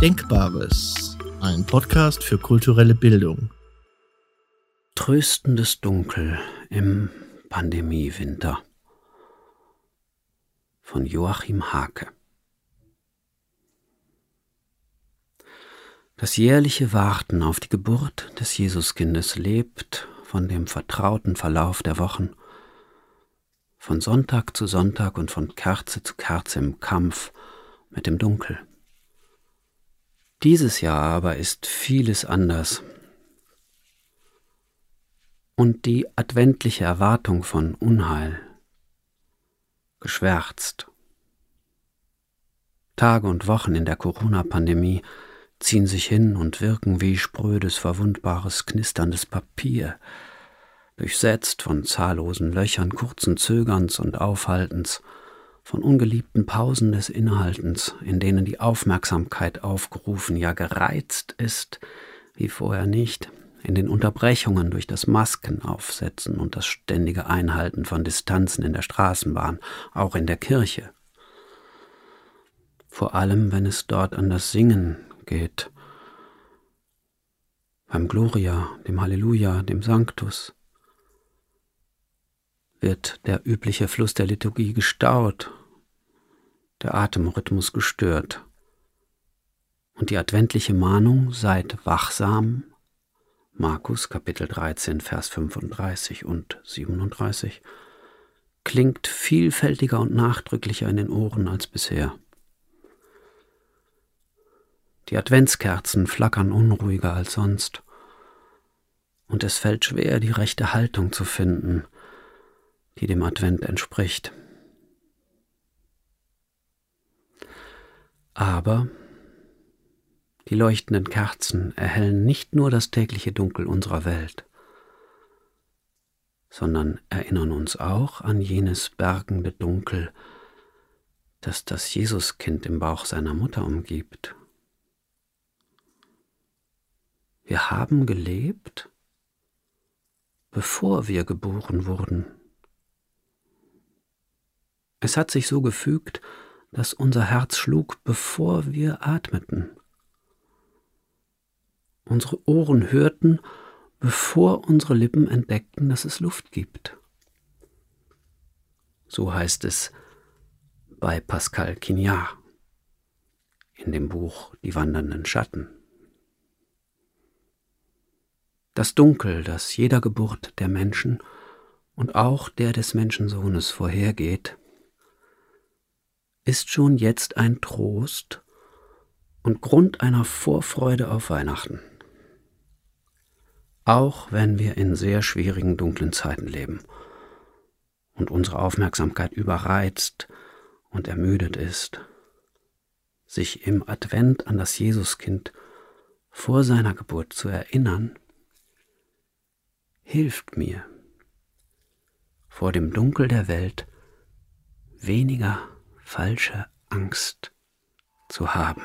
Denkbares, ein Podcast für kulturelle Bildung. Tröstendes Dunkel im Pandemiewinter von Joachim Hake. Das jährliche Warten auf die Geburt des Jesuskindes lebt von dem vertrauten Verlauf der Wochen, von Sonntag zu Sonntag und von Kerze zu Kerze im Kampf mit dem Dunkel. Dieses Jahr aber ist vieles anders. Und die adventliche Erwartung von Unheil geschwärzt. Tage und Wochen in der Corona-Pandemie ziehen sich hin und wirken wie sprödes, verwundbares, knisterndes Papier, durchsetzt von zahllosen Löchern kurzen Zögerns und Aufhaltens, von ungeliebten Pausen des Inhaltens, in denen die Aufmerksamkeit aufgerufen, ja gereizt ist, wie vorher nicht, in den Unterbrechungen durch das Maskenaufsetzen und das ständige Einhalten von Distanzen in der Straßenbahn, auch in der Kirche. Vor allem, wenn es dort an das Singen geht, beim Gloria, dem Halleluja, dem Sanctus, wird der übliche Fluss der Liturgie gestaut der Atemrhythmus gestört. Und die adventliche Mahnung seid wachsam, Markus Kapitel 13, Vers 35 und 37, klingt vielfältiger und nachdrücklicher in den Ohren als bisher. Die Adventskerzen flackern unruhiger als sonst, und es fällt schwer, die rechte Haltung zu finden, die dem Advent entspricht. Aber die leuchtenden Kerzen erhellen nicht nur das tägliche Dunkel unserer Welt, sondern erinnern uns auch an jenes bergende Dunkel, das das Jesuskind im Bauch seiner Mutter umgibt. Wir haben gelebt, bevor wir geboren wurden. Es hat sich so gefügt, dass unser Herz schlug, bevor wir atmeten. Unsere Ohren hörten, bevor unsere Lippen entdeckten, dass es Luft gibt. So heißt es bei Pascal Quignard in dem Buch Die wandernden Schatten. Das Dunkel, das jeder Geburt der Menschen und auch der des Menschensohnes vorhergeht, ist schon jetzt ein Trost und Grund einer Vorfreude auf Weihnachten. Auch wenn wir in sehr schwierigen, dunklen Zeiten leben und unsere Aufmerksamkeit überreizt und ermüdet ist, sich im Advent an das Jesuskind vor seiner Geburt zu erinnern, hilft mir, vor dem Dunkel der Welt weniger falsche Angst zu haben.